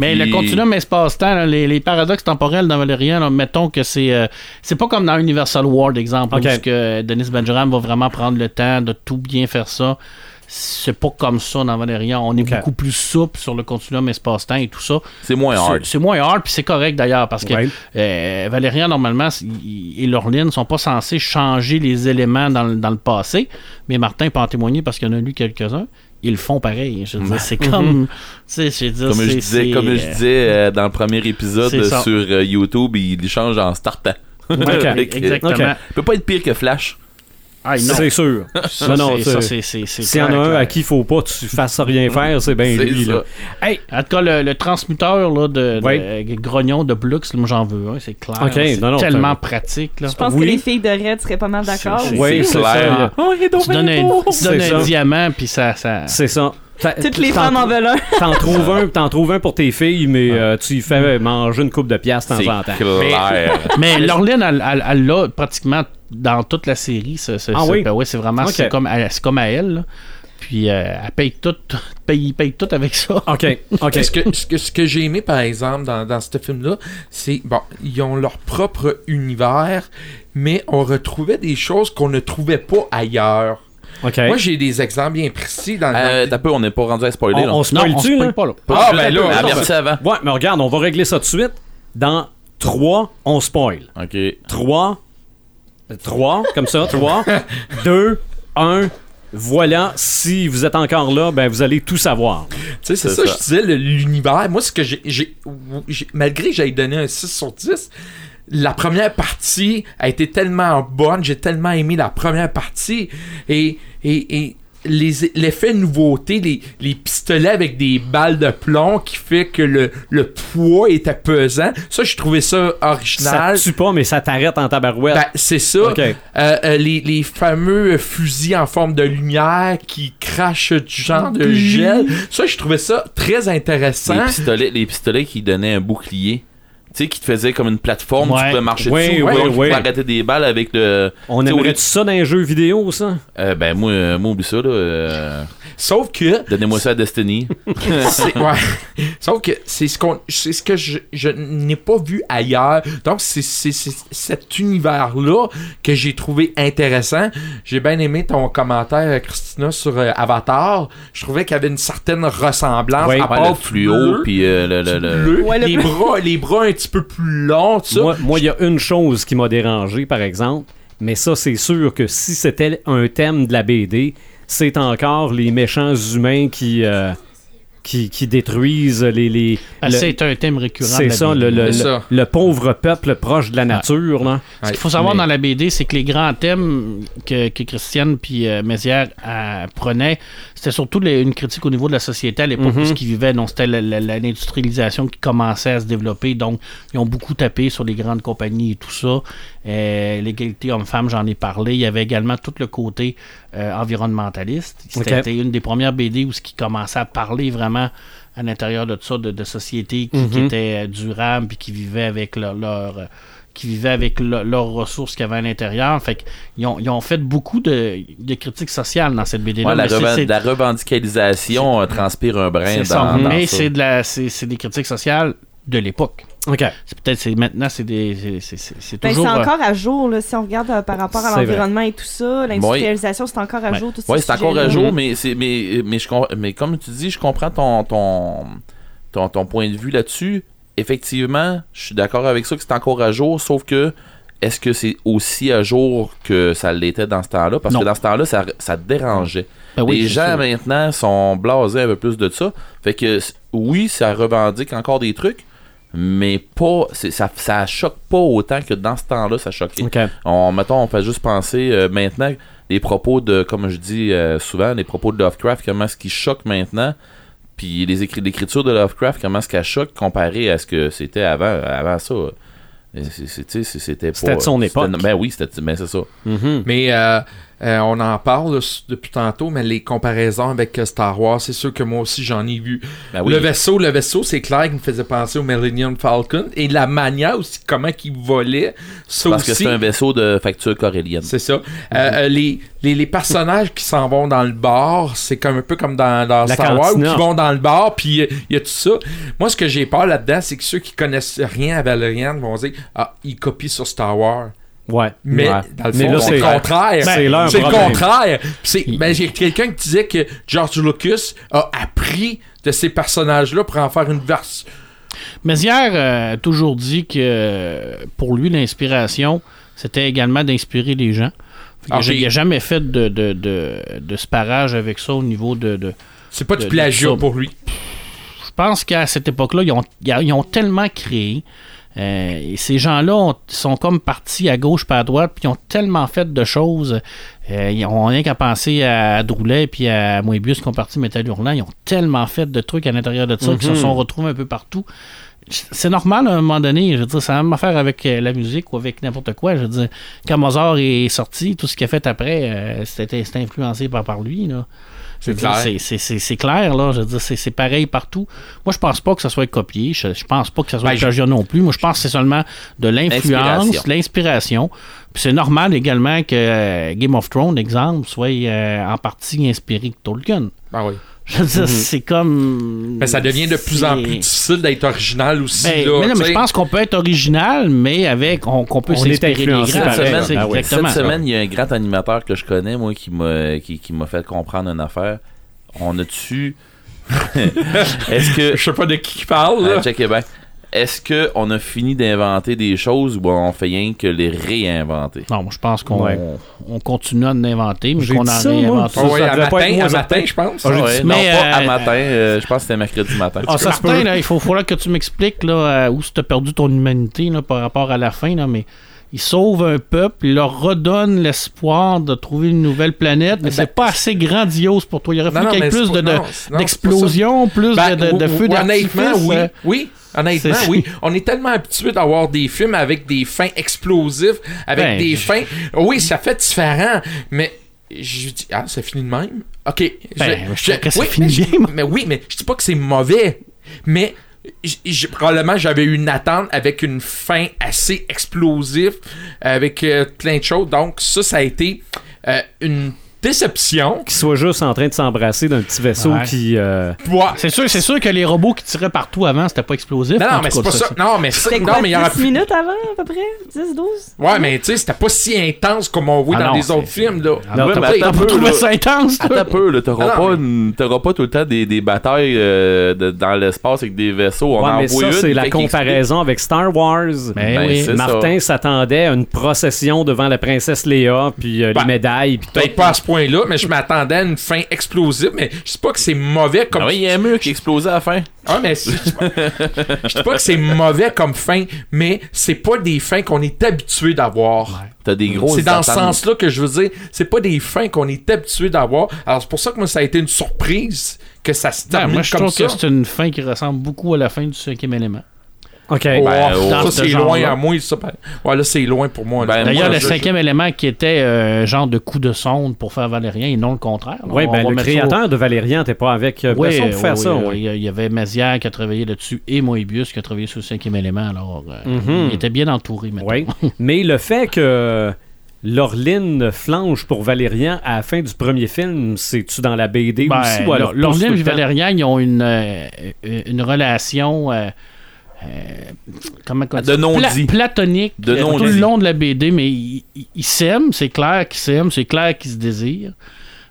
Mais Puis- le continuum espace-temps, les, les paradoxes temporels dans Valérien, là, mettons que c'est euh, c'est pas comme dans Universal World, exemple, Ok. où ce que Denis Benjamin va vraiment prendre le temps de tout bien faire ça. C'est pas comme ça dans Valérien. On est beaucoup plus souple sur le continuum espace-temps et tout ça. C'est moins C'est- hard. C'est moins hard, puis c'est correct d'ailleurs, parce que Ouais. euh, Valérian, normalement, et Laureline ne sont pas censés changer les éléments dans, le- dans le passé, mais Martin peut en témoigner parce qu'il en a lu quelques-uns. Ils le font pareil. Je veux dire, c'est comme. dire, Comme je disais, comme je euh, disais euh, dans le premier épisode sur euh, YouTube, il change en startant. Que, Exactement. Il peut pas être pire que Flash. Ah, non. C'est sûr. Ça, non, non, c'est- c'est- ça, c'est- c'est- c'est S'il y en a clair, un à qui il faut pas que tu fasses rien faire, c'est bien lui. ça. Là. Hey, En tout cas, le, le transmuteur là, de, grognon de Blux, moi j'en veux un, c'est clair. Ok, c'est non, non, tellement pratique. Là. Je pense Oui. que les filles de Red seraient pas mal d'accord. C'est- oui, c'est clair. ça. Tu donnes un, tu C'est donnes un ça. diamant, puis ça. ça... C'est ça. Toutes les femmes en veulent un. T'en trouves un, t'en trouves un pour tes filles, mais euh, tu y fais manger une coupe de piastres de temps en temps. clair. Mais Laureline, elle, elle l'a pratiquement dans toute la série. Ce, ce- Ah ce- oui? ben ouais, c'est vraiment c'est comme, à- c'est comme à elle. là. Puis euh, elle paye tout, paye, paye tout avec ça. OK, OK. Ce que, ce que, ce que j'ai aimé, par exemple, dans, dans ce film-là, c'est, bon, ils ont leur propre univers, mais on retrouvait des choses qu'on ne trouvait pas ailleurs. OK. Moi, j'ai des exemples bien précis dans, Euh, T'as peu, on n'est pas rendu à spoiler. on, là. on on spoil-tu, se là? pas là. Ah, ben là, Ah, non, merci avant. Ouais, mais regarde, on va régler ça tout de suite. Dans 3, on spoil. Ok. 3, 3, comme ça, 3, 2, 1, voilà. Si vous êtes encore là, ben vous allez tout savoir. Tu sais, c'est ça, ça. je disais, l'univers. Moi, ce que j'ai, Malgré que j'aille donné un 6 sur 10, la première partie a été tellement bonne, j'ai tellement aimé la première partie. Et, et, l'effet nouveauté, les, les pistolets avec des balles de plomb qui fait que le, le poids était pesant, ça, j'ai trouvé ça Ça original. te tue pas, mais ça t'arrête en tabarouette. Ben, c'est ça. Euh, euh, les, les fameux fusils en forme de lumière qui crachent du genre de gel. Ça, je trouvais ça très intéressant. Les pistolets, les pistolets qui donnaient un bouclier. Tu sais, qui te faisaient comme une plateforme, Ouais. tu pouvais marcher Oui, dessus. oui, tu pouvais arrêter des balles avec le. on tu aimerait lieu- ça dans un jeu vidéo, ça? Euh, ben, moi, euh, moi, oublie ça, là. euh, Sauf que Donnez-moi ça à Destiny. c'est ouais. Sauf que c'est ce qu'on c'est ce que je, je n'ai pas vu ailleurs. Donc c'est c'est- c'est cet univers là que j'ai trouvé intéressant. J'ai bien aimé ton commentaire Christina sur euh, Avatar. Je trouvais qu'il y avait une certaine ressemblance Ouais, à Ouais, part le fluo, puis euh, le. le, le- bleu, Ouais, le les bras les bras un petit peu plus longs tout ça. Moi, moi, il y a une chose qui m'a dérangé, par exemple. Mais ça, c'est sûr que si c'était un thème de la BD, c'est encore les méchants humains qui, euh, qui, qui détruisent les. les Ah, le- C'est un thème récurrent. c'est ça, le, le, le- ça. le pauvre peuple proche de la nature. Là. Ce qu'il faut savoir Mais- dans la BD, c'est que les grands thèmes que, que Christiane puis euh, Mézières euh, prenaient, c'était surtout les- une critique au niveau de la société à l'époque où ce qu'ils vivaient. Donc, c'était l'industrialisation qui commençait à se développer. Donc, ils ont beaucoup tapé sur les grandes compagnies et tout ça. Euh, L'égalité homme-femme, j'en ai parlé. Il y avait également tout le côté euh, environnementaliste. C'était une des premières BD où ce qui commençait à parler vraiment à l'intérieur de ça, de, de sociétés qui, qui Mhm. étaient euh, durables puis qui vivaient avec leur, leur, euh, qui vivaient avec le- leurs ressources qu'il y avait à l'intérieur. Fait qu'ils ont, ils ont fait beaucoup de, de critiques sociales dans cette BD-là. Ouais, la, c'est- la revendicalisation euh, transpire un brin c'est dans, ça. dans Mais c'est de la, c'est, c'est des critiques sociales de l'époque. OK. C'est peut-être, c'est maintenant, c'est des, c'est, Ben, toujours. c'est euh, encore à jour, là, si on regarde euh, par rapport à l'environnement et tout ça. L'industrialisation, c'est encore à jour. ces Oui, c'est encore à jour, mais, c'est, mais, mais, je, mais comme tu dis, je comprends ton, ton, ton, ton point de vue là-dessus. Effectivement, je suis d'accord avec ça que c'est encore à jour, sauf que est-ce que c'est aussi à jour que ça l'était dans ce temps-là? Parce Non. que dans ce temps-là, ça, ça dérangeait. ben oui, Les gens sûr. maintenant sont blasés un peu plus de ça. Fait que oui, ça revendique encore des trucs, mais pas ça, ça choque pas autant que dans ce temps-là, ça choquait. OK. On, mettons, on fait juste penser euh, maintenant les propos de, comme je dis euh, souvent, les propos de Lovecraft, comment ce qui choque maintenant. Puis l'écriture de Lovecraft, comment est-ce qu'elle choque comparé à ce que c'était avant, avant ça? C'est- C'était pas- C'était de son époque. Ben oui, c'était ben c'est ça. Mhm. Mais euh, euh, on en parle là, depuis tantôt, mais les comparaisons avec euh, Star Wars, c'est sûr que moi aussi j'en ai vu. Ben oui. Le vaisseau, le vaisseau, c'est clair qu'il me faisait penser au Millennium Falcon. Et la manière aussi, comment il volait, ça Parce que c'est un vaisseau de facture corélienne. C'est ça. Euh, euh, les, les, les personnages qui s'en vont dans le bar, c'est comme un peu comme dans, Star Wars, qui vont dans le bar, puis il y a tout ça. Moi, ce que j'ai peur là-dedans, c'est que ceux qui connaissent rien à Valerian vont dire Ah, ils copient sur Star Wars. Ouais. Mais Ouais. dans le Mais là, c'est le contraire. c'est leur C'est le contraire. C'est- ben, j'ai quelqu'un qui disait que George Lucas a appris de ces personnages-là pour en faire une version. Mézières euh, a toujours dit que euh, pour lui, l'inspiration, c'était également d'inspirer les gens. Ah, il a- j'ai- il n'a jamais fait de, de, de, de sparage avec ça au niveau de. de- C'est pas De- du plagiat pour lui. Je pense qu'à cette époque-là, ils ont, ils ont tellement créé. Euh, et ces gens-là ont- sont comme partis à gauche pas à droite, puis ils ont tellement fait de choses. euh, ils ont rien qu'à penser à Droulet puis à Moebius qui ont parti Métal Hurlant. Ils ont tellement fait de trucs à l'intérieur de ça qu'ils se Mhm. sont retrouvés un peu partout. C'est normal à un moment donné. Je veux dire, c'est la même affaire avec euh, la musique ou avec n'importe quoi. Je veux dire, quand Mozart est sorti, tout ce qu'il a fait après, euh, c'était c'était influencé par, par lui. Là. C'est clair. c'est- clair, là. Je veux dire, c'est pareil partout. Moi, je pense pas que ça soit copié. Je, je pense pas que ça soit Ben, plagiat non plus. Moi, je pense que c'est seulement de l'influence, l'inspiration. Puis c'est normal également que euh, Game of Thrones, exemple, soit euh, en partie inspiré de Tolkien. Ah oui. Je veux dire, c'est comme. Mais ça devient de plus en plus difficile d'être original aussi. Ben, là, mais non, mais je pense qu'on peut être original, mais avec on- qu'on peut s'inspirer des. Ah oui. exactement. Cette semaine, il y a un grand animateur que je connais, moi, qui m'a qui, qui m'a fait comprendre une affaire. On a-tu. Est-ce que. Je sais pas de qui il parle. là. Ah, checkez bien. Est-ce que on a fini d'inventer des choses ou on fait rien que les réinventer? Non, moi, je pense qu'on Ouais. on continue à en inventer, mais qu'on en réinvente. Ça, Ah ouais, ça à pas matin, être à matin, je pense. Ah, Ouais, non, mais, pas à matin, euh, je pense que c'était mercredi matin. Ah, ça peut. là, il faut falloir que tu m'expliques là, euh, où tu as perdu ton humanité là, par rapport à la fin, là, mais il sauve un peuple, il leur redonne l'espoir de trouver une nouvelle planète, mais Ben, c'est pas assez grandiose pour toi. Il aurait Non, fallu qu'il y ait plus de, d'explosions, plus Ben, de, de, de feux d'artifice. Honnêtement, oui. euh, Oui. Honnêtement, oui. On est tellement habitué d'avoir des films avec des fins explosives, avec Ben, des je- fins. Oui, ça fait différent, mais. Je dis, ah, ça finit de même? Ok. Ben, je trouve que ça oui, finit mais je- bien. Mais oui, mais je dis pas que c'est mauvais, mais. Probablement j'avais eu une attente avec une fin assez explosive avec euh, plein de choses. Donc ça ça a été euh, une déception Qu'il soit juste en train de s'embrasser d'un petit vaisseau Ouais. qui. euh, Ouais. C'est sûr, c'est sûr que les robots qui tiraient partout avant, c'était pas explosif. non, non mais c'est pas ça non mais C'était non quoi, mais il y aura 10 minutes avant, à peu près? 10, 12? Ouais, mais tu sais, c'était pas si intense comme on voit Ah dans non, les autres films, là. Ah Non, t'as t'as pas- t'as trouvé ça intense, un peu, là, t'auras Ah non, pas, une- t'auras pas tout le temps des, des batailles euh, de- dans l'espace avec des vaisseaux. On ouais, en mais voit ça, une, c'est la comparaison avec Star Wars. Ben Ben, Martin s'attendait à une procession devant la princesse Léa, puis euh, Ben, les médailles, puis tout. Point-là, mais je m'attendais à une fin explosive, mais je dis pas que c'est mauvais comme. Ah oui, il y a un mur qui explosait à la fin. Ah, mais je dis pas- je dis pas que c'est mauvais comme fin, mais c'est pas des fins qu'on est habitué d'avoir. T'as des gros C'est dans ce sens-là que je veux dire, c'est pas des fins qu'on est habitué d'avoir. Alors c'est pour ça que moi ça a été une surprise que ça se Ben, termine moi, je comme trouve ça. que c'est une fin qui ressemble beaucoup à la fin du cinquième élément. OK. Ben, oh, ça c'est ce loin à moi, ça. ben, Ouais, là c'est loin pour moi. Ben, D'ailleurs, le je- cinquième élément qui était euh, un genre de coup de sonde pour faire Valérien et non le contraire. Oui, ben, le au- créateur de Valérian n'était pas avec euh, Oui, Besson pour faire oui, ça. oui. Il y avait Mazière qui a travaillé là-dessus et Moebius qui a travaillé sur le cinquième élément. Alors, euh, Mhm. il était bien entouré maintenant. Oui. Mais le fait que Laureline flanche pour Valérian à la fin du premier film, c'est-tu dans la BD Ben, aussi ou alors Lor- pousse Lorlin tout et? Valérian, ils ont une, euh, une relation. Euh, comment on dit De ça? non-dit. platonique De tout le long de la BD, mais ils, s'aiment, c'est clair qu'ils s'aiment, c'est clair qu'ils se désirent,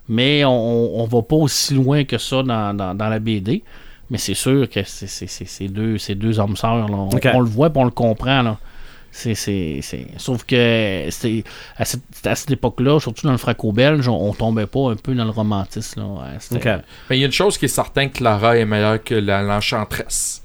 mais on, on va pas aussi loin que ça dans, dans- dans la BD. Mais c'est sûr que c'est c'est- c'est- c'est deux, c'est deux hommes sœurs. là. On, le voit et on le comprend. Là. C'est, c'est, c'est- Sauf que c'est, à cette, à cette époque-là, surtout dans le franco-belge, on, on tombait pas un peu dans le romantisme. Là. Mais il y a une chose qui est certaine, Clara est meilleure que la- l'enchantresse.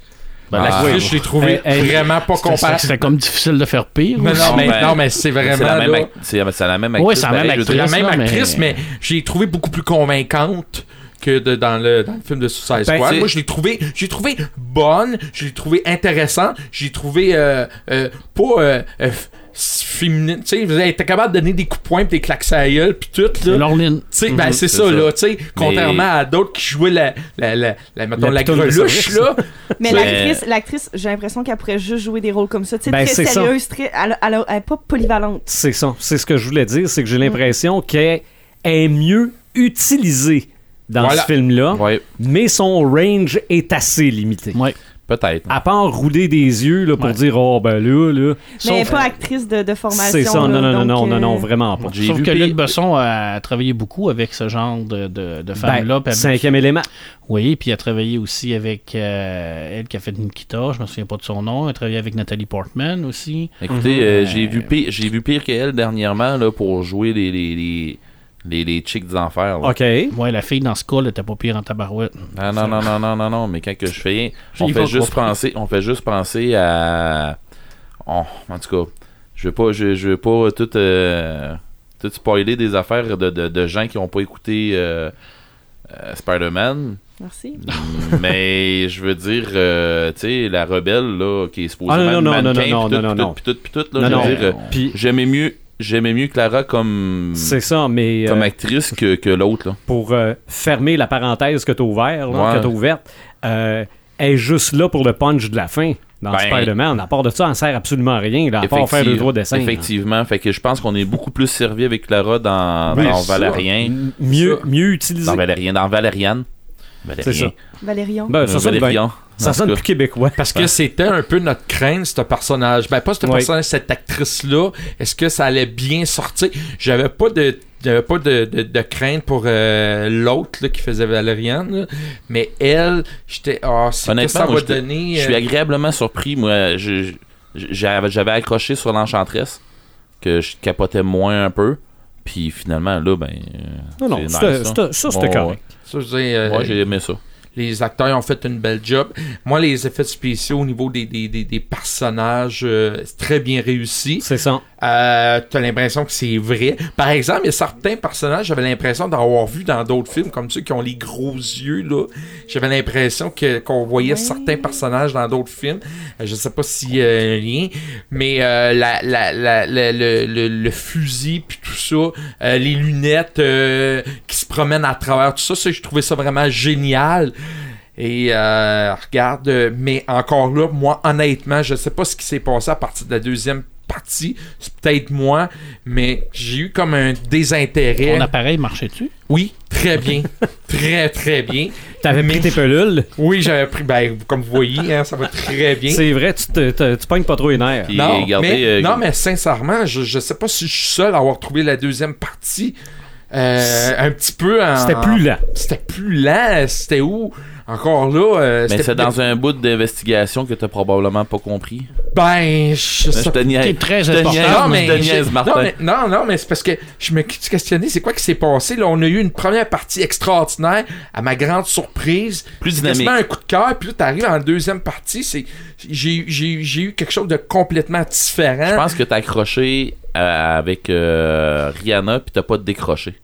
Ben, la Ah, L'actrice, je l'ai trouvé vraiment pas comparable. C'était comme difficile de faire pire. Mais non, mais, ben, non, mais c'est vraiment C'est la même, là, ac- c'est- c'est la même actrice. Oui, c'est la même dire. la même là, mais- actrice, mais, j'ai trouvé beaucoup plus convaincante. que de- dans, le, dans le film de Suicide Ben, Squad. Moi, je l'ai trouvé, j'ai trouvé bonne, je l'ai trouvé intéressant, j'ai trouvé euh, euh, pas euh, euh, féminine. Tu sais, vous était capable de donner des coups de poing pis des claques à la gueule pis tout. C'est Là. Lorline. Tu sais, ben, Mhm, c'est c'est ça, ça. là, tu sais, contrairement à d'autres qui jouaient la, la, la, la, mettons, La greluche, là. Mais l'actrice, l'actrice, j'ai l'impression qu'elle pourrait juste jouer des rôles comme ça. Tu sais, Ben, très c'est sérieuse, très, elle, elle, elle est pas polyvalente. C'est ça. C'est ce que je voulais dire. C'est que j'ai l'impression qu'elle est mieux utilisée dans Voilà. ce film-là, Ouais, mais son range est assez limité. Ouais. Peut-être. À part rouler des yeux là, pour Ouais. dire Oh, ben là, là. Mais elle est Sauf- pas actrice de, de formation. C'est ça. Non, là, non, non, donc, non, non, euh, non, vraiment pas. J'ai Sauf vu que Luc Besson a travaillé beaucoup avec ce genre de, de. Ben, puis elle- cinquième élément. Oui, puis il a travaillé aussi avec euh, elle qui a fait Nikita, je me souviens pas de son nom. Elle a travaillé avec Nathalie Portman aussi. Écoutez, euh, j'ai vu pire, j'ai vu pire qu'elle dernièrement là pour jouer les les les les, les chicks des enfers. là. OK. Ouais, la fille dans ce cas, elle était pas pire en tabarouette. Non, non, non, non, non, non, non, mais quand que je fais, on fait juste penser, on fait juste penser à, oh, en tout cas, je veux pas, je, je veux pas tout, euh, tout spoiler des affaires de, de, de gens qui ont pas écouté euh, euh, Spider-Man, Merci. mais je veux dire, euh, tu sais, la rebelle là, qui est supposée Ah, non, être non, non, mannequin, non, pis non, tout, non, pis non, tout, pis tout, pis tout, là, Non, je non. veux dire, euh, Puis j'aimais mieux, j'aimais mieux Clara comme, c'est ça, mais comme euh, actrice que, que l'autre là. pour euh, fermer la parenthèse que tu as ouverte, Ouais. que t'as ouverte, euh, elle est juste là pour le punch de la fin dans Ben, Spider-Man. À part de ça, elle sert absolument à rien, là, à part faire deux, trois dessins. là. Effectivement, fait que je pense qu'on est beaucoup plus servi avec Clara dans, Oui, dans ça. Valérien. Mieux, Ça. mieux utilisé. Dans Valérien, dans Valériane. C'est ça. Valérian. Ben, ça bien. Valérian. Ça sonne plus québécois. Parce que c'était un peu notre crainte, ce personnage. Ben, pas ce Oui. personnage, cette actrice-là. Est-ce que ça allait bien sortir? J'avais pas de. J'avais pas de, de, de crainte pour euh, l'autre là, qui faisait Valériane, là. mais elle, j'étais. Ah, c'est que Honnêtement, ça moi, va donner. Je suis euh, agréablement surpris. Moi, j'avais j'avais accroché sur l'Enchantresse, que je capotais moins un peu. Puis finalement, là, ben. euh, Non, non, c'était- ça, c'était correct. ça, je euh, Ouais, j'ai aimé ça. Les acteurs ont fait une belle job. Moi, les effets spéciaux au niveau des, des, des, des personnages, euh, très bien réussi. C'est ça. Euh, T'as l'impression que c'est vrai. Par exemple, il y a certains personnages, j'avais l'impression d'avoir vu dans d'autres films, comme ceux qui ont les gros yeux, là. J'avais l'impression que qu'on voyait certains personnages dans d'autres films. Euh, je sais pas a un lien, mais euh, la, la, le, le, le fusil, puis tout ça, euh, les lunettes euh, qui se promènent à travers tout ça, ça, je trouvais ça vraiment génial. Et euh, regarde, euh, mais encore là, moi, honnêtement, je sais pas ce qui s'est passé à partir de la deuxième partie. C'est peut-être moi, mais j'ai eu comme un désintérêt. Ton appareil marchait-tu? Oui, très bien. très, très bien. T'avais pris tes pelules? Oui, j'avais pris, ben, comme vous voyez, hein, ça va très bien. C'est vrai, tu, te, te- tu pognes pas trop les nerfs. Non, regardez, mais, euh, non, mais sincèrement, je, je sais pas si je suis seul à avoir trouvé la deuxième partie euh, un petit peu en... C'était plus lent. C'était plus lent. C'était où? Encore là... euh, Mais c'est dans un bout d'investigation que t'as probablement pas compris. Ben, je Je sais te niaise. Qui est très Je te important. niaise, Non, mais, je te non, mais- non, non, mais c'est parce que je me questionnais, c'est quoi qui s'est passé? Là, on a eu une première partie extraordinaire, à ma grande surprise. Plus dynamique. un coup de cœur, puis là, t'arrives en deuxième partie, c'est, j'ai eu quelque chose de complètement différent. Je pense que t'as accroché euh, avec euh, Rihanna puis t'as pas décroché.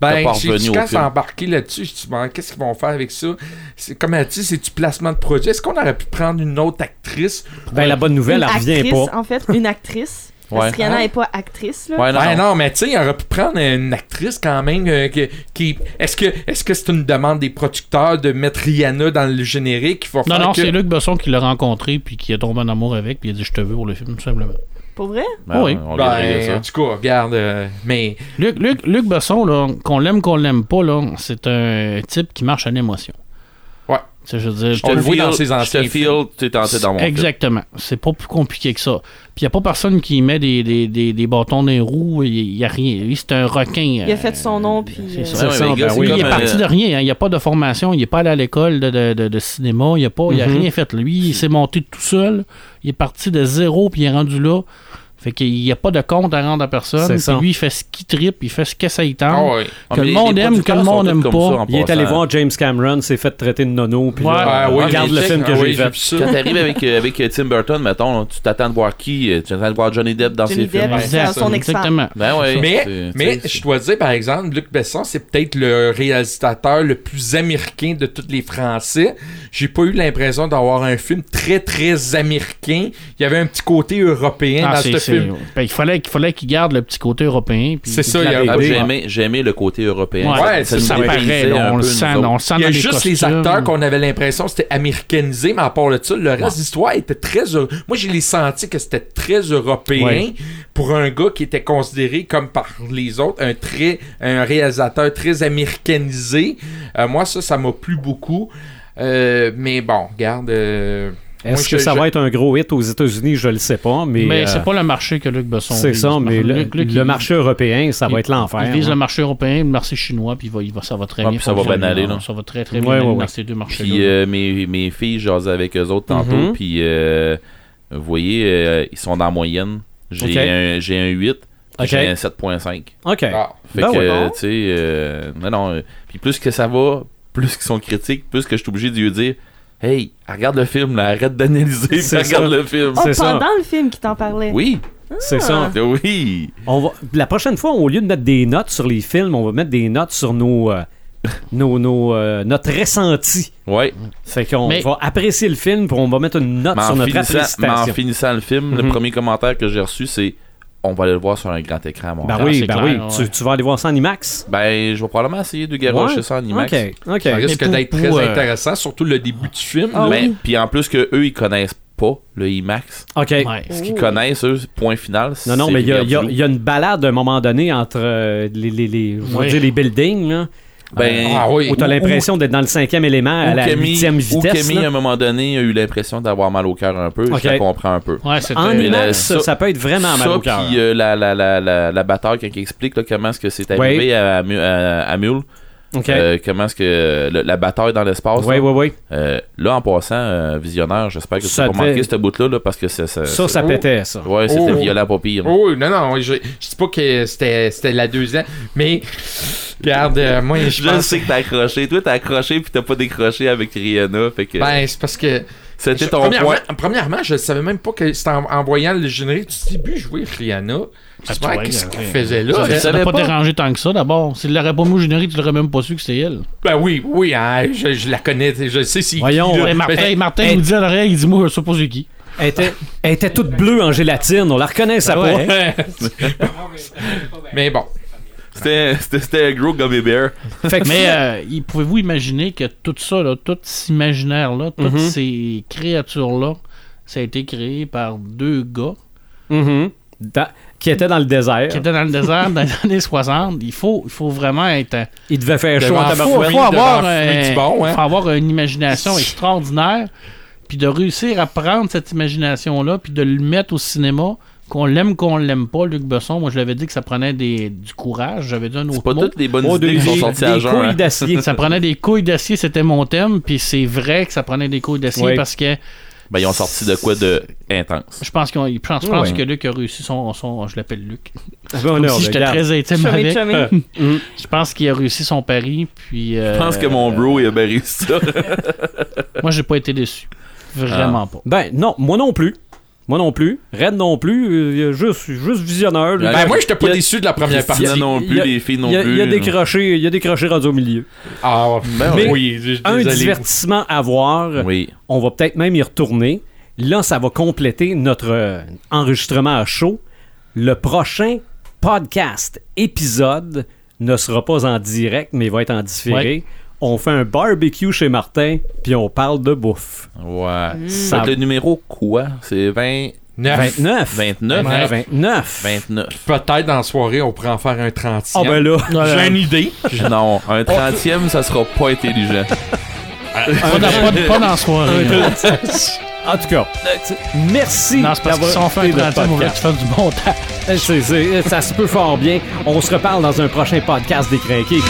Ben, quand film. embarqué là-dessus, je me qu'est-ce qu'ils vont faire avec ça? C'est, comme elle dit, c'est du placement de produit. Est-ce qu'on aurait pu prendre une autre actrice? Ben, la bonne nouvelle, une elle revient actrice, pas. en fait, une actrice. Ouais. Parce que Rihanna Hein? n'est pas actrice, là. Ouais, non, Ben non. mais tu sais, il aurait pu prendre une actrice quand même euh, que- qui. Est-ce que est-ce que c'est une demande des producteurs de mettre Rihanna dans le générique Non, faire non, que... c'est Luc Besson qui l'a rencontré puis qui est tombé en amour avec puis il a dit je te veux pour le film, tout simplement. Pour vrai? Ben, Oui. on Ben, ça. en tout cas, regarde, euh, mais Luc, Luc, Luc Besson, là, qu'on l'aime, qu'on l'aime pas, là, c'est un type qui marche à l'émotion. Je veux dire, Je On te le voit dans ses anciens feel, t'es tenté dans mon. Exactement. C'est pas plus compliqué que ça. Puis il a pas personne qui met des, des, des, des bâtons dans les roues. Il y a rien. Lui, c'est un requin. Il a fait son nom, puis, C'est euh, ça. Gars, ben c'est oui. Lui, il est parti euh, de rien. hein. Il n'y a pas de formation. Il n'est pas allé à l'école de, de, de- de cinéma. Il a, pas, il a Mhm. rien fait. Lui, il s'est monté tout seul. Il est parti de zéro puis il est rendu là. Fait qu'il n'y a pas de compte à rendre à personne. C'est Puis ça. lui, il fait ce qu'il tripe, il fait ce que ça y tente. Ah ouais. Ah, Que le monde aime, que le monde aime pas. ça en Il est allé voir James Cameron, s'est fait traiter de nono, puis Ouais. là, Ah regarde le check, film que ah j'ai oui, fait. Quand t'arrives avec, euh, avec euh, Tim Burton, mettons, tu t'attends de voir qui euh, Tu t'attends de voir Johnny Depp dans Johnny ses films Depp, son. Exactement. Ben ouais. Mais, mais je dois dire, par exemple, Luc Besson, c'est peut-être le réalisateur le plus américain de tous les Français. J'ai pas eu l'impression d'avoir un film très, très américain. Il y avait un petit côté européen dans ce c'est- film. ben, il fallait qu'il fallait qu'il garde le petit côté européen. C'est ça, il y a- Ah, BD. j'ai aimé, j'ai aimé le côté européen. Ouais, Ouais, ça, ça, là, un on, le sent, on le sent Il y a dans juste les acteurs qu'on avait l'impression que c'était américanisé, mais à part de ça, le reste de l'histoire était très. Moi, j'ai les senti que c'était très européen Ouais. pour un gars qui était considéré comme par les autres un très un réalisateur très américanisé. Euh, moi, ça, ça m'a plu beaucoup. Euh, mais bon, regarde. euh, Est-ce que je- ça je- va être un gros hit aux États-Unis? Je le sais pas, mais... Mais euh, c'est pas le marché que Luc Besson C'est ça, mais le, Luc- Luc, le il- marché européen, ça va être l'enfer. Il vise hein. le marché européen, le marché chinois, puis il va, il va, ça va très Ouais, bien. puis ça va bien aller, là. Ça va très très Ouais, bien ouais, aller ouais. dans ces deux marchés. Puis euh, mes, mes filles, j'osais avec eux autres tantôt. Mhm. Puis euh, vous voyez, euh, ils sont dans la moyenne. J'ai un, j'ai un 8, Ok. j'ai un 7.5. OK. Ah. Fait Ben que, tu sais, euh, non, non. puis plus que ça va, plus qu'ils sont critiques, plus que je suis obligé de lui dire Hey, regarde le film, là, arrête d'analyser, regarde le film. Oh, C'est ça. pendant le film qui t'en parlait. Oui, C'est ça. oui. On va, la prochaine fois, au lieu de mettre des notes sur les films, on va mettre des notes sur nos, euh, nos, nos, euh, notre ressenti. Ouais. Fait qu'on Mais- va apprécier le film, puis on va mettre une note Mais sur notre finissant, mais en appréciation. finissant le film, le Mhm. premier commentaire que j'ai reçu, c'est On va aller le voir sur un grand écran, à Ben Montréal. Ah, oui, c'est ben clair, oui. ouais. Tu, tu vas aller voir ça en IMAX? Ben, je vais probablement essayer de garocher Ouais. ça en IMAX. OK, OK. Ça risque d'être très euh, intéressant, surtout le début du film. Ah là. Ben, oui. Puis en plus que eux, ils connaissent pas le IMAX. OK. Ouais. Ce qu'ils connaissent, eux, point final, Non, non, mais il y, a- y y une balade à un moment donné entre euh, les, les, les, Oui. dire les buildings, là, Ben, Ah oui. où t'as ou- l'impression d'être dans le cinquième élément à ou la Camille- huitième ou vitesse. Camille, à un moment donné, a eu l'impression d'avoir mal au cœur un peu. Ok. Je la comprends un peu. Ouais. En ça, ça- peut être vraiment mal ça, au cœur. puis euh, la, la, la, la, la bataille, il explique là, comment est-ce que c'est Oui. arrivé à, à- à Mule, Euh, comment est-ce que euh, le- la bataille dans l'espace, oui, là, oui, oui. euh, là, en passant, euh, visionnaire, j'espère que tu Ça n'as pas devait- manqué cette bout-là, là, parce que c'est ça. Ça, ça oh. pétait, ça. Ouais, c'était Oh. violent, pas pire. Oh, oui, non, non, je, je dis pas que c'était c'était la deuxième, mais regarde, euh, moi, je Je pense. sais que t'as accroché. Toi, t'as accroché puis t'as pas décroché avec Rihanna. Fait que Ben, c'est parce que. c'était je- ton premièrement, point. premièrement, je savais même pas que c'était en, en voyant le générique du début jouer Rihanna. Ouais, qu'est-ce ouais. qu'il faisait là? Ça ne savais pas, pas. dérangé tant que ça d'abord. S'il l'aurait pas mis au générique, tu l'aurais même pas su que c'était elle. Ben oui, oui, hein, je, je la connais, je sais si. Voyons, qui, ouais, Martin, Ben, Martin hey. nous dit à l'oreille, il dit Moi, je sais pas c'est qui. Elle était, elle était toute bleue en gélatine. On la reconnaissait Ah pas. ouais. mais bon. C'était un gros gummy bear. Fait que Mais euh, pouvez-vous imaginer que tout ça, là, tout cet imaginaire-là, toutes Mhm. ces créatures-là, ça a été créé par deux gars Mhm. Dans- qui était dans le désert. qui étaient dans le désert dans les années 60. Il faut, il faut vraiment être. Il devait faire chaud en Il faut, tabarouette. avoir, un- bon, hein. faut avoir une imagination extraordinaire, puis de réussir à prendre cette imagination-là, puis de le mettre au cinéma, qu'on l'aime, qu'on l'aime pas, Luc Besson. Moi, je l'avais dit que ça prenait des, du courage. J'avais dit un C'est autre pas mot. toutes les bonnes Oh, idées des, qui sont des- sorties à couilles hein. d'acier. Ça prenait des couilles d'acier, c'était mon thème, puis c'est vrai que ça prenait des couilles d'acier parce que Ben, ils ont sorti de quoi de intense. je pense, qu'on- je pense, je pense Ouais. que Luc a réussi son. son je l'appelle Luc. Comme non, si j'étais regarde. très intime Chummy, avec. chummy. Mm. Je pense qu'il a réussi son pari, puis. euh, Je pense que mon bro, il a bien réussi ça. Moi, j'ai pas été déçu. Vraiment pas. Ben non, moi non plus. Moi non plus. Red non plus. il juste, juste visionneur. Ben, Ben, moi, j'étais pas il a- déçu de la première partie. Non Il plus, y a- les filles non il y a, plus. il y a crochets, il y a rendus au milieu. Ah, Ben Mais- oui, Un désolé. divertissement à voir. Oui. On va peut-être même y retourner. Là, ça va compléter notre euh, enregistrement à chaud. Le prochain podcast épisode ne sera pas en direct, mais va être en différé. On fait un barbecue chez Martin, puis on parle de bouffe. Ouais. Ça- Fait que le numéro quoi? C'est 20... Neuf. 29. 29. Ouais, 29. 29. Peut-être dans la soirée, on pourrait en faire un 30 Ah ben là. J'ai une idée. Non, un 30e, ça sera pas intelligent. Pas dans, pas, pas dans la soirée. En tout cas, euh, merci Non, c'est parce fait un écouté notre 30 on tu fasses du bon temps. C'est- c'est- ça se peut fort bien. On se reparle dans un prochain podcast des Crinqués.